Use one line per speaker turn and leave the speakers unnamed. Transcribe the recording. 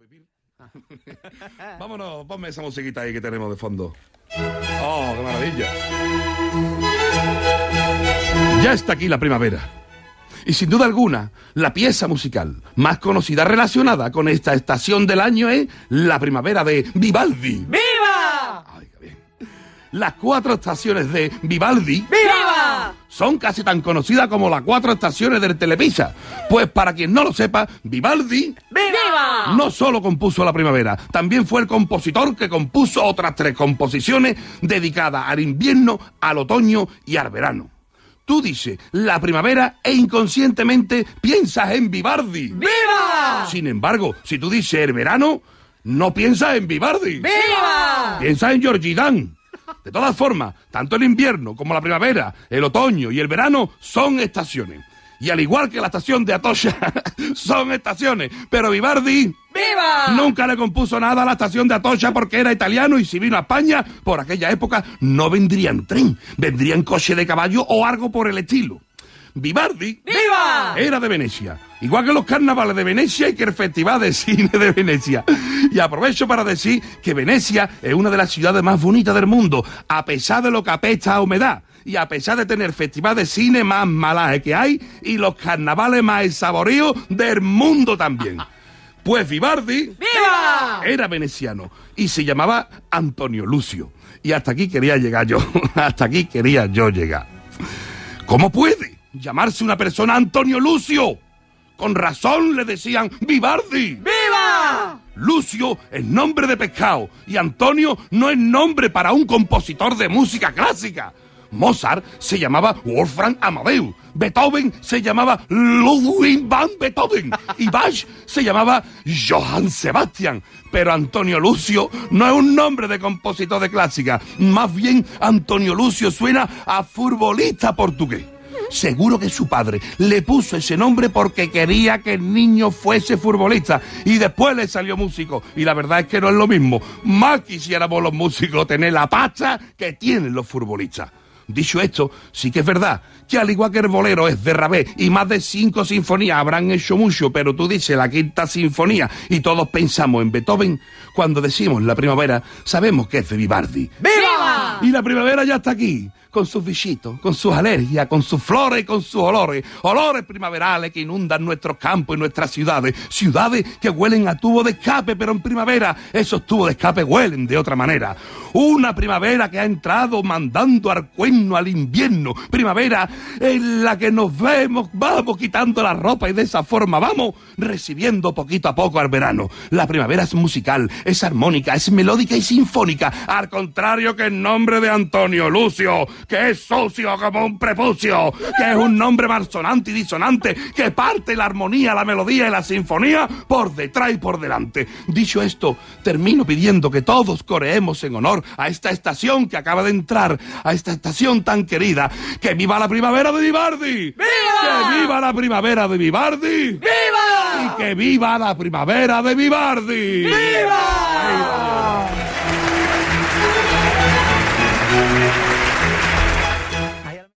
vivir. Vámonos, ponme esa musiquita ahí que tenemos de fondo. ¡Oh, qué maravilla! Ya está aquí la primavera. Y sin duda alguna, la pieza musical más conocida relacionada con esta estación del año es La Primavera de Vivaldi.
¡Viva!
Ay, qué bien. Las cuatro estaciones de Vivaldi
¡Viva!
son casi tan conocidas como las cuatro estaciones del Telepisa. Pues para quien no lo sepa, Vivaldi
¡Viva!
no solo compuso La Primavera, también fue el compositor que compuso otras tres composiciones dedicadas al invierno, al otoño y al verano. Tú dices La Primavera e inconscientemente piensas en Vivaldi.
¡Viva!
Sin embargo, si tú dices el verano, no piensas en Vivaldi.
¡Viva!
Piensa en Georgie Dan. De todas formas, tanto el invierno como la primavera, el otoño y el verano son estaciones. Y al igual que la estación de Atocha, son estaciones. Pero Vivaldi
¡Viva!
nunca le compuso nada a la estación de Atocha porque era italiano y si vino a España, por aquella época no vendría en tren, vendría en coche de caballo o algo por el estilo. Vivaldi
¡Viva!
era de Venecia. Igual que los carnavales de Venecia y que el Festival de Cine de Venecia. Y aprovecho para decir que Venecia es una de las ciudades más bonitas del mundo, a pesar de lo que apesta a humedad. Y a pesar de tener el festival de cine más malaje que hay y los carnavales más saboreos del mundo también. Pues Vivaldi
¡Viva!
era veneciano y se llamaba Antonio Lucio. Y hasta aquí quería llegar yo, hasta aquí quería yo llegar. ¿Cómo puede llamarse una persona Antonio Lucio? Con razón le decían Vivaldi.
¡Viva!
Lucio es nombre de pescado y Antonio no es nombre para un compositor de música clásica. Mozart se llamaba Wolfgang Amadeus, Beethoven se llamaba Ludwig van Beethoven y Bach se llamaba Johann Sebastian. Pero Antonio Lucio no es un nombre de compositor de clásica, más bien Antonio Lucio suena a futbolista portugués. Seguro que su padre le puso ese nombre porque quería que el niño fuese futbolista y después le salió músico. Y la verdad es que no es lo mismo. Más quisiéramos los músicos tener la pasta que tienen los futbolistas. Dicho esto, sí que es verdad que al igual que el bolero es de Rabé y más de cinco sinfonías habrán hecho mucho, pero tú dices la quinta sinfonía y todos pensamos en Beethoven, cuando decimos la primavera sabemos que es de Vivaldi.
¡Viva!
Y la primavera ya está aquí, con sus bichitos, con sus alergias, con sus flores y con sus olores. Olores primaverales que inundan nuestros campos y nuestras ciudades. Ciudades que huelen a tubo de escape, pero en primavera esos tubos de escape huelen de otra manera. Una primavera que ha entrado mandando al cuerno al invierno. Primavera en la que nos vemos, vamos quitando la ropa y de esa forma vamos recibiendo poquito a poco al verano. La primavera es musical, es armónica, es melódica y sinfónica. Al contrario que el nombre de Antonio Lucio, que es socio como un prepucio, que es un nombre malsonante y disonante, que parte la armonía, la melodía y la sinfonía por detrás y por delante. Dicho esto, termino pidiendo que todos coreemos en honor a esta estación que acaba de entrar, a esta estación tan querida. ¡Que viva la primavera de Vivaldi!
¡Viva!
¡Que viva la primavera de Vivaldi!
¡Viva!
¡Y que viva la primavera de Vivaldi!
¡Viva!